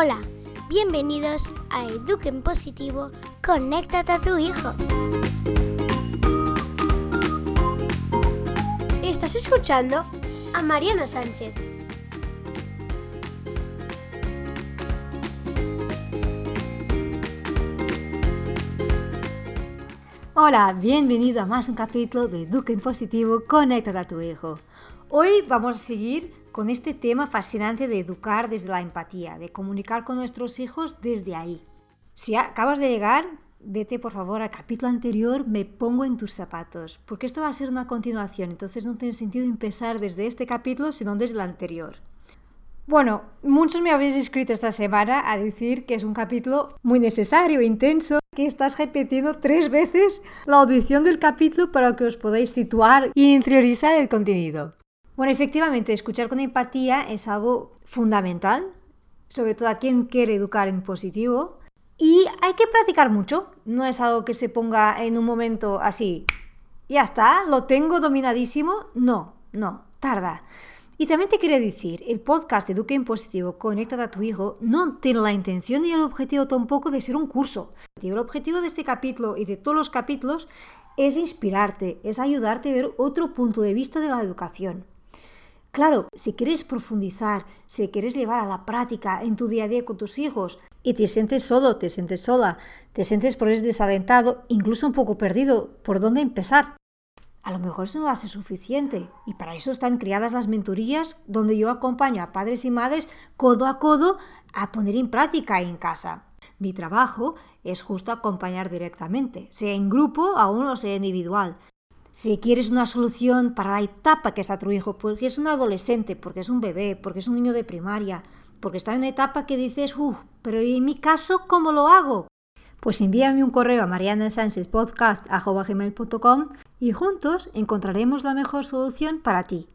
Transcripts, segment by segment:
Hola, bienvenidos a Eduquen Positivo, conéctate a tu hijo. Estás escuchando a Mariana Sánchez. Hola, bienvenido a más un capítulo de Eduquen Positivo, conéctate a tu hijo. Hoy vamos a seguir con este tema fascinante de educar desde la empatía, de comunicar con nuestros hijos desde ahí. Si acabas de llegar, vete por favor al capítulo anterior, me pongo en tus zapatos, porque esto va a ser una continuación, entonces no tiene sentido empezar desde este capítulo, sino desde el anterior. Bueno, muchos me habéis escrito esta semana a decir que es un capítulo muy necesario, intenso, que estás repitiendo tres veces la audición del capítulo para que os podáis situar y interiorizar el contenido. Bueno, efectivamente, escuchar con empatía es algo fundamental, sobre todo a quien quiere educar en positivo. Y hay que practicar mucho, no es algo que se ponga en un momento así, ya está, lo tengo dominadísimo. No, no, tarda. Y también te quiero decir, el podcast Eduque en Positivo, Conecta a tu hijo, no tiene la intención ni el objetivo tampoco de ser un curso. El objetivo de este capítulo y de todos los capítulos es inspirarte, es ayudarte a ver otro punto de vista de la educación. Claro, si quieres profundizar, si quieres llevar a la práctica en tu día a día con tus hijos y te sientes solo, te sientes sola, te sientes por eso desalentado, incluso un poco perdido, ¿por dónde empezar? A lo mejor eso no va a ser suficiente y para eso están creadas las mentorías donde yo acompaño a padres y madres codo a codo a poner en práctica en casa. Mi trabajo es justo acompañar directamente, sea en grupo aún o sea individual, si quieres una solución para la etapa que está tu hijo, porque es un adolescente, porque es un bebé, porque es un niño de primaria, porque está en una etapa que dices, uff, pero en mi caso, ¿cómo lo hago? Pues envíame un correo a marianasanchezpodcast.com y juntos encontraremos la mejor solución para ti.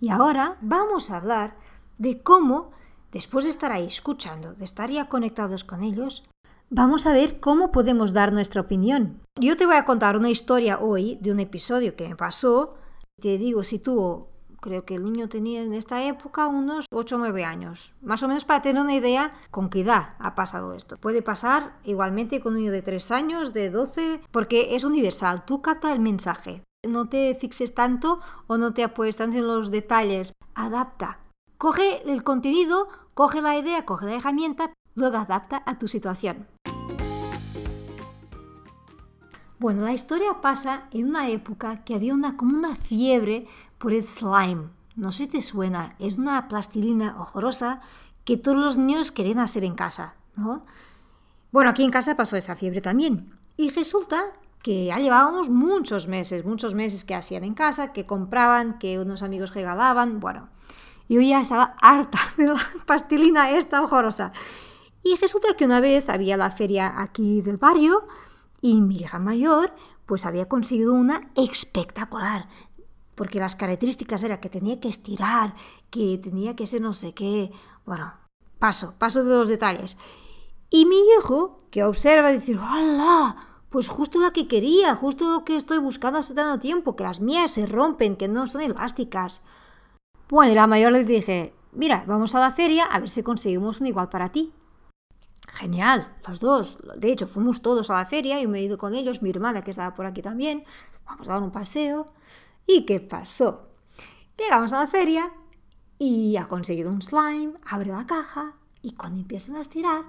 Y ahora vamos a hablar de cómo, después de estar ahí escuchando, de estar ya conectados con ellos, Vamos a ver cómo podemos dar nuestra opinión. Yo te voy a contar una historia hoy de un episodio que me pasó. Te digo, si tú, creo que el niño tenía en esta época unos 8 o 9 años, más o menos para tener una idea con qué edad ha pasado esto. Puede pasar igualmente con un niño de 3 años, de 12, porque es universal, tú capta el mensaje. No te fixes tanto o no te apoyes tanto en los detalles, adapta. Coge el contenido, coge la idea, coge la herramienta, luego adapta a tu situación. Bueno, la historia pasa en una época que había una, como una fiebre por el slime. No sé si te suena, es una plastilina horrorosa que todos los niños querían hacer en casa, ¿no? Bueno, aquí en casa pasó esa fiebre también. Y resulta que ya llevábamos muchos meses, muchos meses que hacían en casa, que compraban, que unos amigos regalaban, bueno. Yo ya estaba harta de la plastilina esta horrorosa. Y resulta que una vez había la feria aquí del barrio y mi hija mayor pues había conseguido una espectacular, porque las características era que tenía que estirar, que tenía que ser no sé qué. Bueno, paso, paso de los detalles. Y mi hijo, que observa, dice, ¡Hola! Pues justo la que quería, justo lo que estoy buscando hace tanto tiempo, que las mías se rompen, que no son elásticas. Bueno, y la mayor le dije, mira, vamos a la feria a ver si conseguimos un igual para ti. Genial, los dos. De hecho, fuimos todos a la feria y me he ido con ellos, mi hermana que estaba por aquí también. Vamos a dar un paseo. ¿Y qué pasó? Llegamos a la feria y ha conseguido un slime, abre la caja y cuando empiezan a estirar,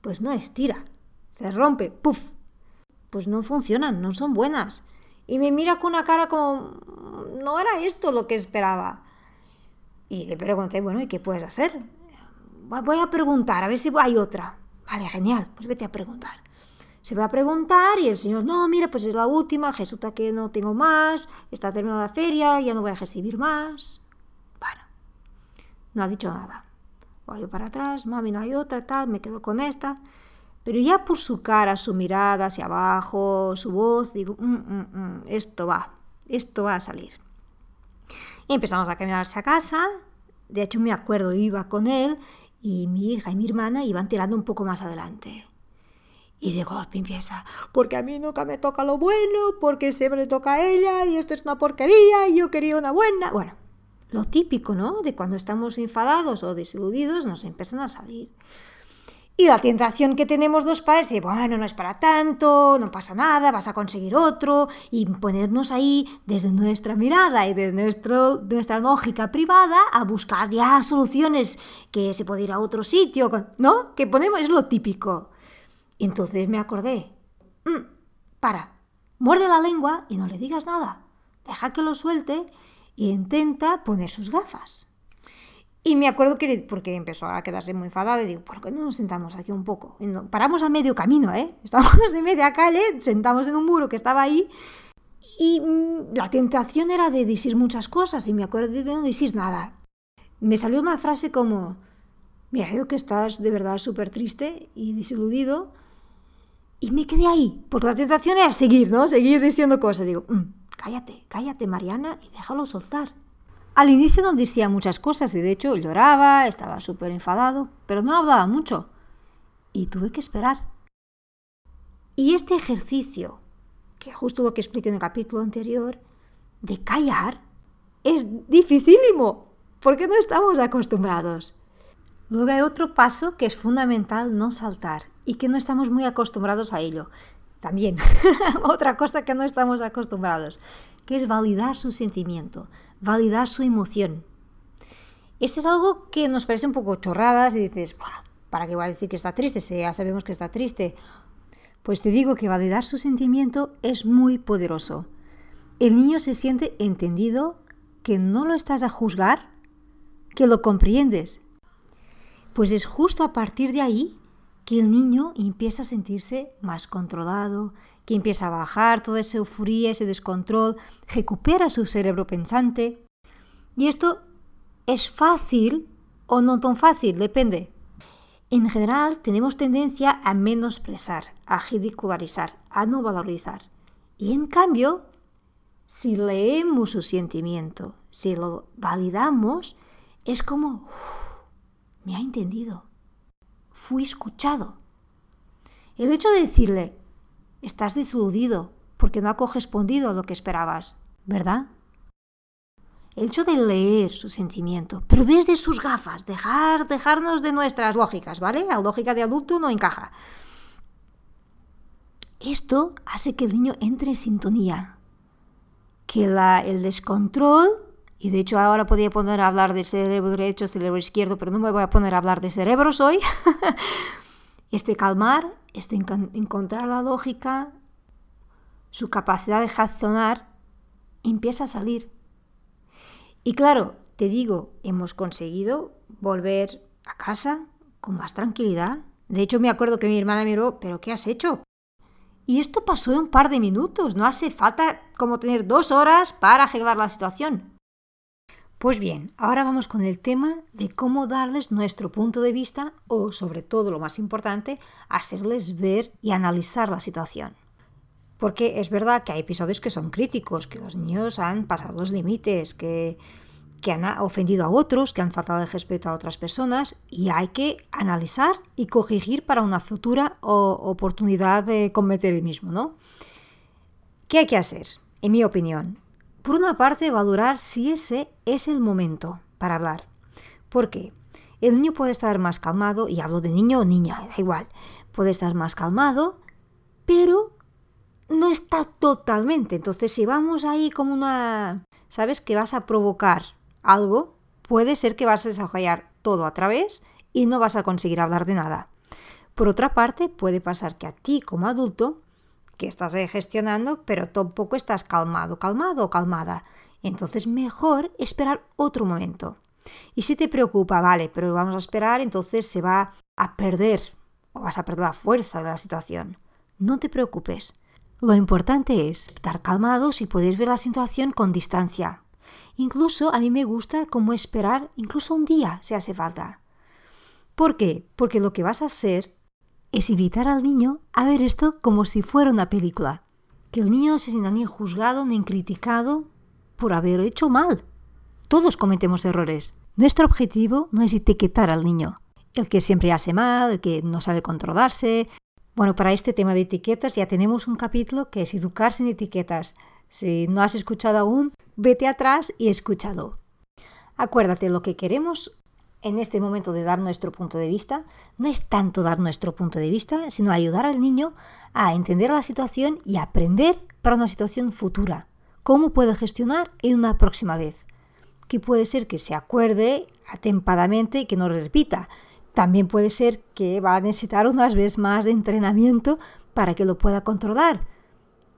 pues no estira, se rompe, ¡puf! Pues no funcionan, no son buenas. Y me mira con una cara como, no era esto lo que esperaba. Y le pregunté, bueno, ¿y qué puedes hacer? Voy a preguntar, a ver si hay otra. Vale, genial, pues vete a preguntar. Se va a preguntar y el señor, no, mira, pues es la última, resulta que no tengo más, está terminada la feria, ya no voy a recibir más. Bueno, no ha dicho nada. Voy para atrás, mami, no hay otra, tal, me quedo con esta. Pero ya por su cara, su mirada hacia abajo, su voz, digo, mm, mm, mm, esto va, esto va a salir. Y empezamos a caminar hacia casa. De hecho, me acuerdo, iba con él y mi hija y mi hermana iban tirando un poco más adelante. Y de golpe empieza, porque a mí nunca me toca lo bueno, porque siempre le toca a ella y esto es una porquería y yo quería una buena. Bueno, lo típico, ¿no? De cuando estamos enfadados o desiludidos nos empiezan a salir. Y la tentación que tenemos los padres es, bueno, no es para tanto, no pasa nada, vas a conseguir otro, y ponernos ahí desde nuestra mirada y desde nuestra lógica privada a buscar ya soluciones que se puede ir a otro sitio, ¿no? Que ponemos, es lo típico. entonces me acordé, mm, para, muerde la lengua y no le digas nada, deja que lo suelte y intenta poner sus gafas. Y me acuerdo que, porque empezó a quedarse muy enfadada, y digo, ¿por qué no nos sentamos aquí un poco? paramos a medio camino, ¿eh? Estábamos en media calle, sentamos en un muro que estaba ahí, y mm, la tentación era de decir muchas cosas, y me acuerdo de no decir nada. Me salió una frase como, mira, creo que estás de verdad súper triste y desiludido, y me quedé ahí, porque la tentación era seguir, ¿no? Seguir diciendo cosas. Digo, mm, cállate, cállate, Mariana, y déjalo soltar. Al inicio no decía muchas cosas y de hecho lloraba, estaba súper enfadado, pero no hablaba mucho. Y tuve que esperar. Y este ejercicio, que justo lo que expliqué en el capítulo anterior, de callar, es dificilísimo, porque no estamos acostumbrados. Luego hay otro paso que es fundamental no saltar y que no estamos muy acostumbrados a ello. También, otra cosa que no estamos acostumbrados, que es validar su sentimiento, validar su emoción. Esto es algo que nos parece un poco chorradas y dices, ¿para qué va a decir que está triste si ya sabemos que está triste? Pues te digo que validar su sentimiento es muy poderoso. El niño se siente entendido, que no lo estás a juzgar, que lo comprendes. Pues es justo a partir de ahí que el niño empieza a sentirse más controlado, que empieza a bajar toda esa euforia, ese descontrol, recupera su cerebro pensante. Y esto es fácil o no tan fácil, depende. En general tenemos tendencia a menosprezar, a ridicularizar, a no valorizar. Y en cambio, si leemos su sentimiento, si lo validamos, es como, me ha entendido, fui escuchado. El hecho de decirle, estás desiludido porque no ha correspondido a lo que esperabas, ¿verdad? El hecho de leer su sentimiento, pero desde sus gafas, dejar, dejarnos de nuestras lógicas, ¿vale? La lógica de adulto no encaja. Esto hace que el niño entre en sintonía, que el descontrol, y de hecho ahora podría poner a hablar de cerebro derecho, cerebro izquierdo, pero no me voy a poner a hablar de cerebros hoy, este calmar este encontrar la lógica, su capacidad de razonar empieza a salir. Y claro, te digo, hemos conseguido volver a casa con más tranquilidad. De hecho, me acuerdo que mi hermana miró, ¿pero qué has hecho? Y esto pasó en un par de minutos, no hace falta como tener dos horas para arreglar la situación. Pues bien, ahora vamos con el tema de cómo darles nuestro punto de vista o, sobre todo, lo más importante, hacerles ver y analizar la situación. Porque es verdad que hay episodios que son críticos, que los niños han pasado los límites, que, han ofendido a otros, que han faltado el respeto a otras personas y hay que analizar y corregir para una futura oportunidad de cometer el mismo, ¿no? ¿Qué hay que hacer? En mi opinión, por una parte, valorar si ese es el momento para hablar. ¿Por qué? El niño puede estar más calmado, y hablo de niño o niña, da igual, puede estar más calmado, pero no está totalmente. Entonces, si vamos ahí como una... ¿Sabes? Que vas a provocar algo, puede ser que vas a desarrollar todo a través y no vas a conseguir hablar de nada. Por otra parte, puede pasar que a ti como adulto que estás gestionando, pero tampoco estás calmado, calmado o calmada. Entonces mejor esperar otro momento. Y si te preocupa, vale, pero vamos a esperar, entonces se va a perder o vas a perder la fuerza de la situación. No te preocupes. Lo importante es estar calmados y poder ver la situación con distancia. Incluso a mí me gusta como esperar incluso un día si hace falta. ¿Por qué? Porque lo que vas a hacer es invitar al niño a ver esto como si fuera una película. Que el niño no se sienta ni juzgado ni criticado por haber hecho mal. Todos cometemos errores. Nuestro objetivo no es etiquetar al niño. El que siempre hace mal, el que no sabe controlarse. Bueno, para este tema de etiquetas ya tenemos un capítulo que es educar sin etiquetas. Si no has escuchado aún, vete atrás y escúchalo. Acuérdate, lo que queremos en este momento de dar nuestro punto de vista no es tanto dar nuestro punto de vista, sino ayudar al niño a entender la situación y aprender para una situación futura. ¿Cómo puede gestionar en una próxima vez? Que puede ser que se acuerde atempadamente y que no lo repita. También puede ser que va a necesitar unas veces más de entrenamiento para que lo pueda controlar.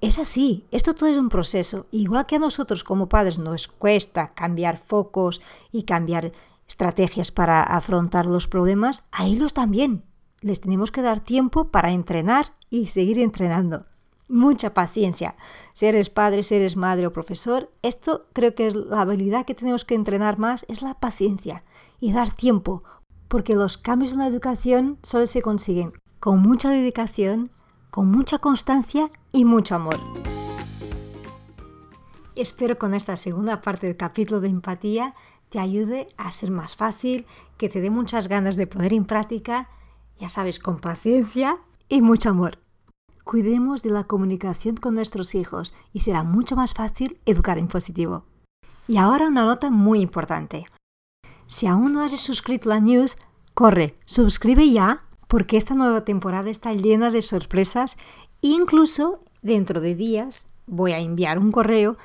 Es así, esto todo es un proceso. Igual que a nosotros como padres nos cuesta cambiar focos y cambiar estrategias para afrontar los problemas, a ellos también. Les tenemos que dar tiempo para entrenar y seguir entrenando. Mucha paciencia. Si eres padre, si eres madre o profesor, esto creo que es la habilidad que tenemos que entrenar más, es la paciencia y dar tiempo, porque los cambios en la educación solo se consiguen con mucha dedicación, con mucha constancia y mucho amor. Espero con esta segunda parte del capítulo de empatía ayude a ser más fácil, que te dé muchas ganas de poner en práctica, ya sabes, con paciencia y mucho amor. Cuidemos de la comunicación con nuestros hijos y será mucho más fácil educar en positivo. Y ahora una nota muy importante. Si aún no has suscrito la news, corre, suscribe ya porque esta nueva temporada está llena de sorpresas e incluso dentro de días voy a enviar un correo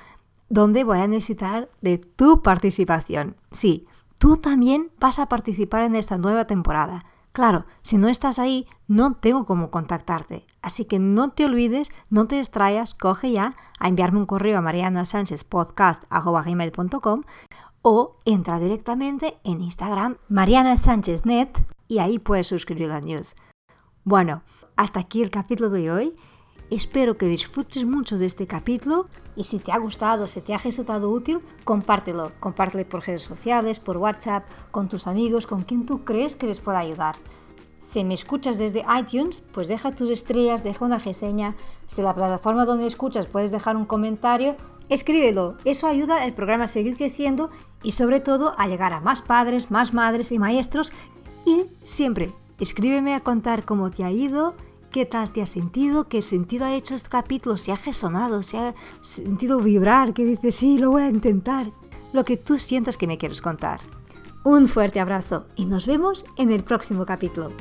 donde voy a necesitar de tu participación. Sí, tú también vas a participar en esta nueva temporada. Claro, si no estás ahí, no tengo cómo contactarte. Así que no te olvides, no te distraigas, coge ya a enviarme un correo a marianasanchezpodcast.com o entra directamente en Instagram Mariana Net y ahí puedes suscribir la news. Bueno, hasta aquí el capítulo de hoy. Espero que disfrutes mucho de este capítulo y si te ha gustado, si te ha resultado útil, compártelo. Compártelo por redes sociales, por WhatsApp, con tus amigos, con quien tú crees que les pueda ayudar. Si me escuchas desde iTunes, pues deja tus estrellas, deja una reseña. Si la plataforma donde escuchas puedes dejar un comentario, escríbelo. Eso ayuda al programa a seguir creciendo y sobre todo a llegar a más padres, más madres y maestros. Y siempre, escríbeme a contar cómo te ha ido qué tal te has sentido, qué sentido ha hecho este capítulo, si ha resonado, si ha sentido vibrar, que dices, sí, lo voy a intentar. Lo que tú sientas que me quieres contar. Un fuerte abrazo y nos vemos en el próximo capítulo.